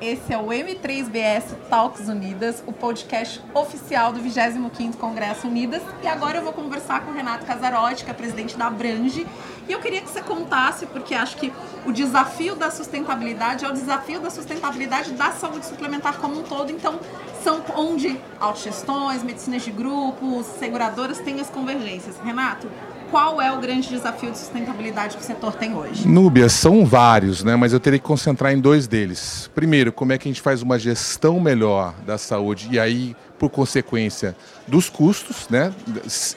esse é o M3BS Talks Unidas, o podcast oficial do 25º Congresso Unidas. E agora eu vou conversar com o Renato Casarotti, que é presidente da Abrange. E eu queria que você contasse, porque acho que o desafio da sustentabilidade é o desafio da sustentabilidade da saúde suplementar como um todo. Então, são onde autogestões, medicinas de grupos, seguradoras têm as convergências. Renato, qual é o grande desafio de sustentabilidade que o setor tem hoje? Núbia, são vários, né? mas eu teria que concentrar em dois deles. Primeiro, como é que a gente faz uma gestão melhor da saúde e aí por consequência dos custos, né,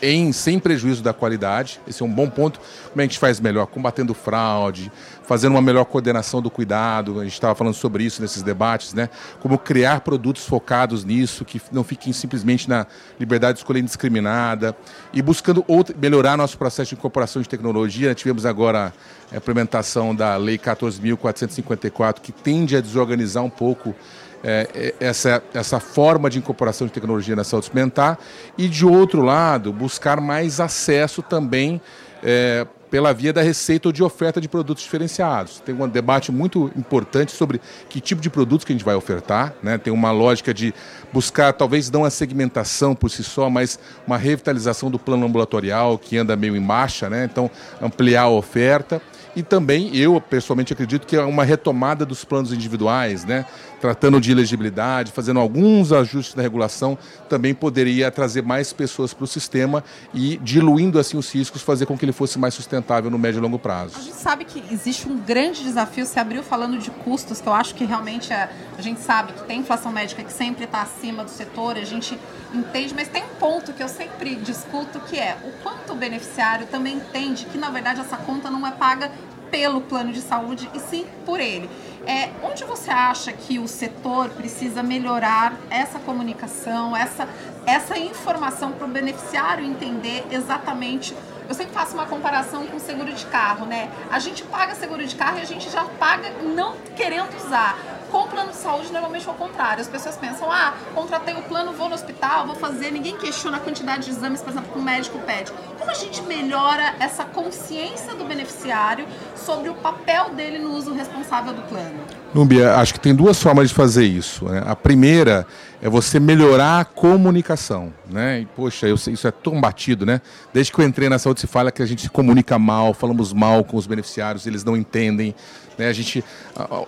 em, sem prejuízo da qualidade. Esse é um bom ponto. Como a gente faz melhor? Combatendo fraude, fazendo uma melhor coordenação do cuidado. A gente estava falando sobre isso nesses debates, né? Como criar produtos focados nisso, que não fiquem simplesmente na liberdade de escolha indiscriminada e buscando outra, melhorar nosso processo de incorporação de tecnologia. Tivemos agora a implementação da Lei 14.454, que tende a desorganizar um pouco é, é, essa, essa forma de incorporação de tecnologia na saúde suplementar e, de outro lado, buscar mais acesso também é, pela via da receita ou de oferta de produtos diferenciados. Tem um debate muito importante sobre que tipo de produtos que a gente vai ofertar. Né? Tem uma lógica de buscar, talvez não a segmentação por si só, mas uma revitalização do plano ambulatorial que anda meio em marcha, né? então ampliar a oferta. E também eu pessoalmente acredito que é uma retomada dos planos individuais, né? Tratando de elegibilidade, fazendo alguns ajustes na regulação, também poderia trazer mais pessoas para o sistema e diluindo assim os riscos, fazer com que ele fosse mais sustentável no médio e longo prazo. A gente sabe que existe um grande desafio, se abriu falando de custos, que eu acho que realmente é, a gente sabe que tem inflação médica que sempre está acima do setor, a gente entende, mas tem um ponto que eu sempre discuto que é o quanto o beneficiário também entende que na verdade essa conta não é paga pelo plano de saúde e sim por ele. É, onde você acha que o setor precisa melhorar essa comunicação, essa, essa informação para o beneficiário entender exatamente? Eu sempre faço uma comparação com seguro de carro, né? A gente paga seguro de carro e a gente já paga não querendo usar. Com o plano de saúde, normalmente é o contrário. As pessoas pensam, ah, contratei o plano, vou no hospital, vou fazer. Ninguém questiona a quantidade de exames, por exemplo, que o médico pede. Como a gente melhora essa consciência do beneficiário sobre o papel dele no uso responsável do plano? Núbia, acho que tem duas formas de fazer isso. Né? A primeira é você melhorar a comunicação. Né? E, poxa, eu isso é tão batido, né? Desde que eu entrei na saúde se fala que a gente se comunica mal, falamos mal com os beneficiários, eles não entendem. Né? A gente,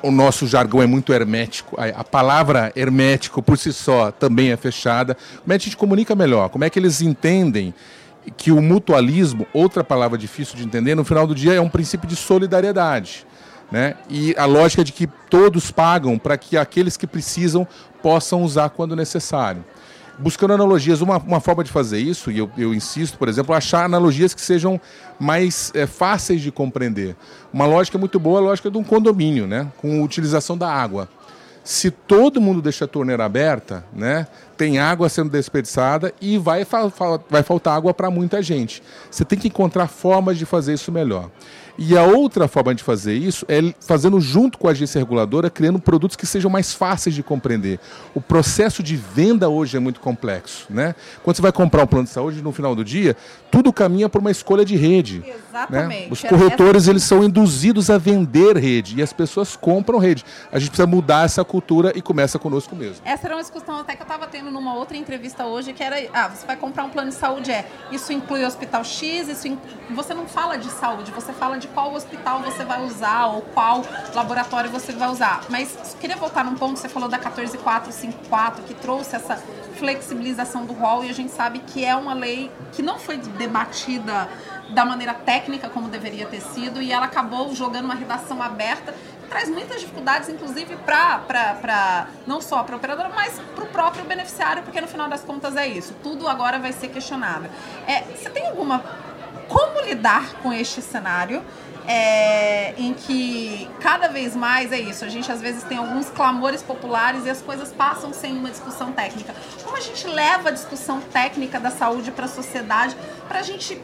o nosso jargão é muito hermético. A, palavra hermético por si só também é fechada. Como é que a gente comunica melhor? Como é que eles entendem que o mutualismo, outra palavra difícil de entender, no final do dia é um princípio de solidariedade. Né? E a lógica de que todos pagam para que aqueles que precisam possam usar quando necessário. Buscando analogias, uma, uma forma de fazer isso, e eu, eu insisto, por exemplo, achar analogias que sejam mais é, fáceis de compreender. Uma lógica muito boa é a lógica de um condomínio, né? com utilização da água. Se todo mundo deixa a torneira aberta, né, tem água sendo desperdiçada e vai, vai faltar água para muita gente. Você tem que encontrar formas de fazer isso melhor. E a outra forma de fazer isso é fazendo junto com a agência reguladora, criando produtos que sejam mais fáceis de compreender. O processo de venda hoje é muito complexo. Né? Quando você vai comprar um plano de saúde, no final do dia, tudo caminha por uma escolha de rede. Né? Exatamente. Né? Os corretores eles são induzidos a vender rede e as pessoas compram rede. A gente precisa mudar essa cultura e começa conosco mesmo. Essa era uma discussão até que eu estava tendo numa outra entrevista hoje, que era, ah, você vai comprar um plano de saúde, é, isso inclui hospital X, isso inclui... você não fala de saúde, você fala de qual hospital você vai usar ou qual laboratório você vai usar. Mas queria voltar num ponto, você falou da 14454, que trouxe essa flexibilização do rol e a gente sabe que é uma lei que não foi debatida da maneira técnica como deveria ter sido e ela acabou jogando uma redação aberta traz muitas dificuldades, inclusive para não só para a operadora, mas para o próprio beneficiário, porque no final das contas é isso. Tudo agora vai ser questionável. É, você tem alguma como lidar com este cenário é, em que cada vez mais é isso. A gente às vezes tem alguns clamores populares e as coisas passam sem uma discussão técnica. Como a gente leva a discussão técnica da saúde para a sociedade para a gente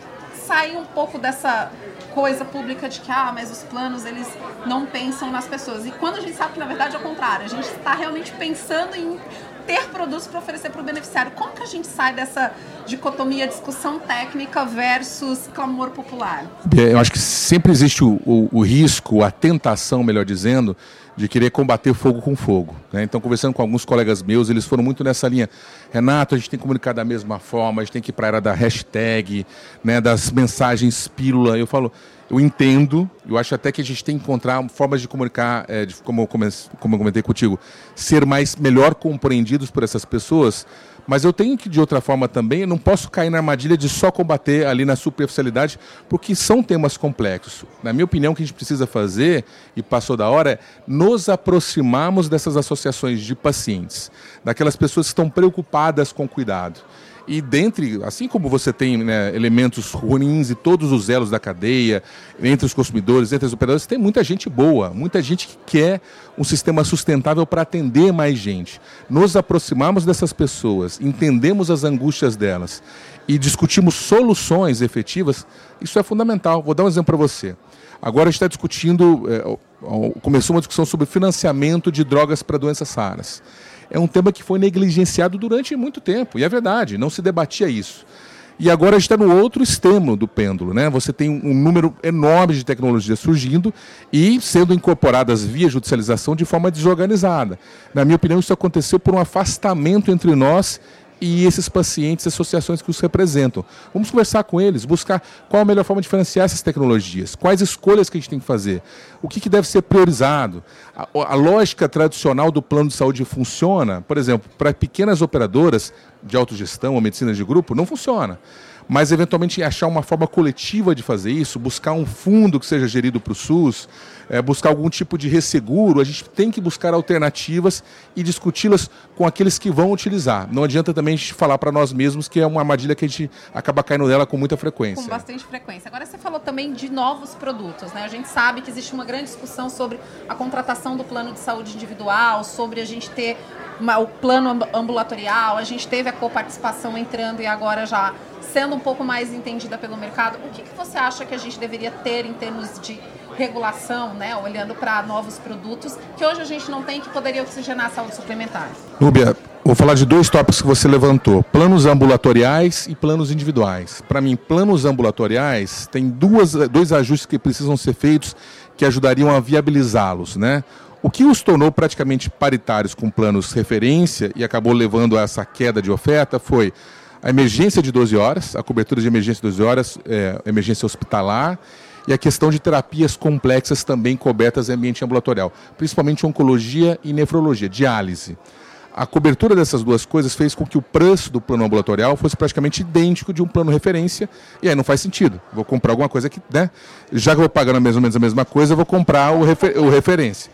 sair um pouco dessa coisa pública de que ah, mas os planos eles não pensam nas pessoas. E quando a gente sabe que na verdade é o contrário, a gente está realmente pensando em ter produtos para oferecer para o beneficiário. Como que a gente sai dessa dicotomia discussão técnica versus clamor popular? Eu acho que sempre existe o, o, o risco, a tentação, melhor dizendo, de querer combater fogo com fogo. Né? Então, conversando com alguns colegas meus, eles foram muito nessa linha. Renato, a gente tem que comunicar da mesma forma, a gente tem que ir para a era da hashtag, né, das mensagens pílula. Eu falo, eu entendo, eu acho até que a gente tem que encontrar formas de comunicar, é, de, como, comece, como eu comentei contigo, ser mais melhor compreendidos por essas pessoas mas eu tenho que, de outra forma também, não posso cair na armadilha de só combater ali na superficialidade, porque são temas complexos. Na minha opinião, o que a gente precisa fazer, e passou da hora, é nos aproximarmos dessas associações de pacientes, daquelas pessoas que estão preocupadas com cuidado. E dentre, assim como você tem né, elementos ruins e todos os elos da cadeia, entre os consumidores, entre os operadores, tem muita gente boa, muita gente que quer um sistema sustentável para atender mais gente. Nos aproximamos dessas pessoas, entendemos as angústias delas e discutimos soluções efetivas, isso é fundamental. Vou dar um exemplo para você. Agora a gente está discutindo, é, começou uma discussão sobre financiamento de drogas para doenças raras é um tema que foi negligenciado durante muito tempo. E é verdade, não se debatia isso. E agora está no outro extremo do pêndulo, né? Você tem um número enorme de tecnologias surgindo e sendo incorporadas via judicialização de forma desorganizada. Na minha opinião, isso aconteceu por um afastamento entre nós e esses pacientes, associações que os representam. Vamos conversar com eles, buscar qual a melhor forma de financiar essas tecnologias, quais escolhas que a gente tem que fazer, o que, que deve ser priorizado. A, a, lógica tradicional do plano de saúde funciona, por exemplo, para pequenas operadoras de autogestão ou medicina de grupo, não funciona mas eventualmente achar uma forma coletiva de fazer isso, buscar um fundo que seja gerido para o SUS, é, buscar algum tipo de resseguro, a gente tem que buscar alternativas e discuti-las com aqueles que vão utilizar. Não adianta também a gente falar para nós mesmos que é uma armadilha que a gente acaba caindo nela com muita frequência. Com bastante frequência. Agora você falou também de novos produtos, né? A gente sabe que existe uma grande discussão sobre a contratação do plano de saúde individual, sobre a gente ter o plano ambulatorial, a gente teve a coparticipação entrando e agora já sendo um pouco mais entendida pelo mercado, o que, que você acha que a gente deveria ter em termos de regulação, né, olhando para novos produtos, que hoje a gente não tem que poderia oxigenar a saúde suplementar? Núbia, vou falar de dois tópicos que você levantou: planos ambulatoriais e planos individuais. Para mim, planos ambulatoriais tem duas, dois ajustes que precisam ser feitos que ajudariam a viabilizá-los, né? O que os tornou praticamente paritários com planos referência e acabou levando a essa queda de oferta foi a emergência de 12 horas, a cobertura de emergência de 12 horas, é, emergência hospitalar, e a questão de terapias complexas também cobertas em ambiente ambulatorial, principalmente oncologia e nefrologia, diálise. A cobertura dessas duas coisas fez com que o preço do plano ambulatorial fosse praticamente idêntico de um plano referência, e aí não faz sentido. Vou comprar alguma coisa que, né? Já que eu vou pagando mais ou menos a mesma coisa, eu vou comprar o, refer o referência.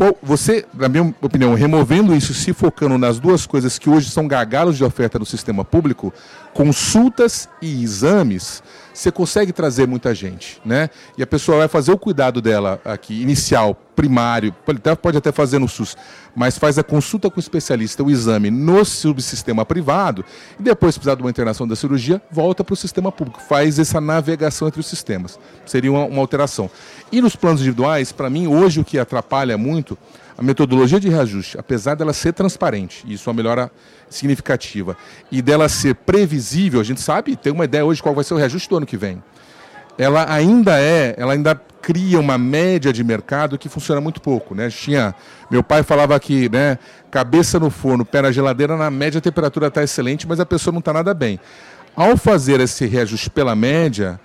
Qual, você, na minha opinião, removendo isso, se focando nas duas coisas que hoje são gargalos de oferta no sistema público, consultas e exames, você consegue trazer muita gente, né? E a pessoa vai fazer o cuidado dela aqui, inicial, primário, pode até fazer no SUS, mas faz a consulta com o especialista, o exame no subsistema privado, e depois, se precisar de uma internação da cirurgia, volta para o sistema público, faz essa navegação entre os sistemas. Seria uma, uma alteração. E nos planos individuais, para mim, hoje o que atrapalha muito, a metodologia de reajuste, apesar dela ser transparente, isso é uma melhora significativa, e dela ser previsível, a gente sabe, tem uma ideia hoje qual vai ser o reajuste do ano que vem. Ela ainda é, ela ainda cria uma média de mercado que funciona muito pouco, né? Tinha, meu pai falava que, né, cabeça no forno, pé na geladeira, na média a temperatura está excelente, mas a pessoa não está nada bem. Ao fazer esse reajuste pela média,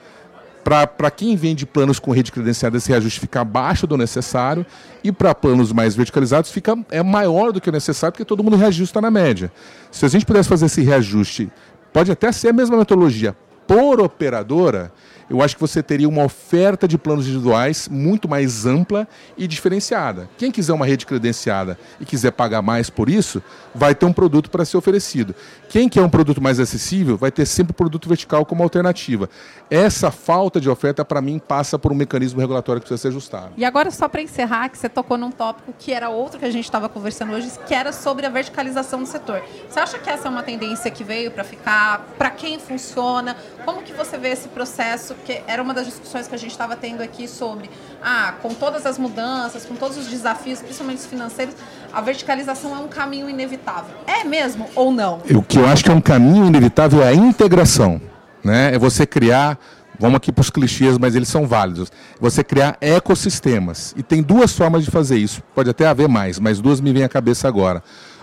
para quem vende planos com rede credenciada, esse reajuste fica abaixo do necessário e para planos mais verticalizados fica é maior do que o necessário, porque todo mundo reajusta na média. Se a gente pudesse fazer esse reajuste, pode até ser a mesma metodologia por operadora, eu acho que você teria uma oferta de planos individuais muito mais ampla e diferenciada. Quem quiser uma rede credenciada e quiser pagar mais por isso, vai ter um produto para ser oferecido. Quem quer um produto mais acessível, vai ter sempre o produto vertical como alternativa. Essa falta de oferta, para mim, passa por um mecanismo regulatório que precisa ser ajustado. E agora, só para encerrar, que você tocou num tópico que era outro que a gente estava conversando hoje, que era sobre a verticalização do setor. Você acha que essa é uma tendência que veio para ficar? Para quem funciona? Como que você vê esse processo? Porque era uma das discussões que a gente estava tendo aqui sobre, ah, com todas as mudanças, com todos os desafios, principalmente os financeiros, a verticalização é um caminho inevitável. É mesmo ou não? O que eu acho que é um caminho inevitável é a integração. Né? É você criar, vamos aqui para os clichês, mas eles são válidos. Você criar ecossistemas. E tem duas formas de fazer isso. Pode até haver mais, mas duas me vêm à cabeça agora.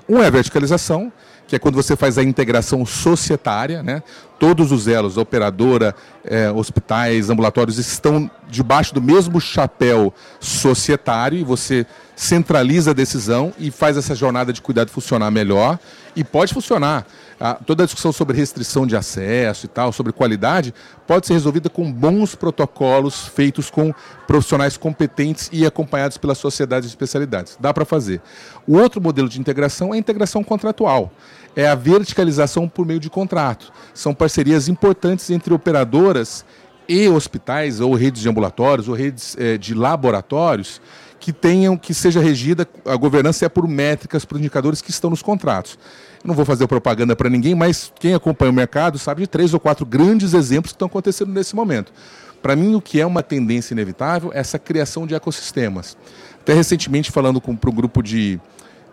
Um é a verticalização, que é quando você faz a integração societária, né? Todos os elos, operadora, é, hospitais, ambulatórios, estão debaixo do mesmo chapéu societário e você centraliza a decisão e faz essa jornada de cuidado funcionar melhor e pode funcionar. Ah, toda a discussão sobre restrição de acesso e tal, sobre qualidade, pode ser resolvida com bons protocolos feitos com profissionais competentes e acompanhados pelas sociedades de especialidades. Dá para fazer. O outro modelo de integração é a integração contratual é a verticalização por meio de contrato. São parcerias importantes entre operadoras e hospitais, ou redes de ambulatórios, ou redes é, de laboratórios, que tenham, que seja regida, a governança é por métricas, por indicadores que estão nos contratos. Não vou fazer propaganda para ninguém, mas quem acompanha o mercado sabe de três ou quatro grandes exemplos que estão acontecendo nesse momento. Para mim, o que é uma tendência inevitável é essa criação de ecossistemas. Até recentemente, falando para o grupo de,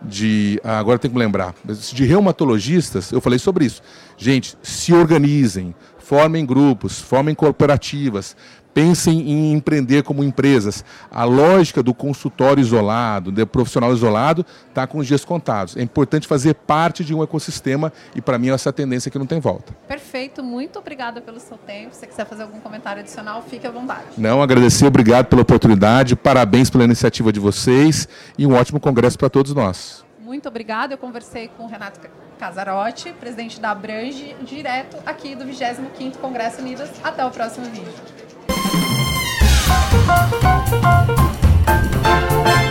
de. Ah, agora tem que lembrar. De reumatologistas, eu falei sobre isso. Gente, se organizem, formem grupos, formem cooperativas, pensem em empreender como empresas. A lógica do consultório isolado, do profissional isolado, está com os dias contados. É importante fazer parte de um ecossistema e, para mim, essa tendência que não tem volta. Perfeito, muito obrigada pelo seu tempo. Se você quiser fazer algum comentário adicional, fique à vontade. Não, agradecer, obrigado pela oportunidade, parabéns pela iniciativa de vocês e um ótimo congresso para todos nós. Muito obrigada. Eu conversei com o Renato Casarotti, presidente da Abrange, direto aqui do 25º Congresso Unidas. Até o próximo vídeo. フフフフ。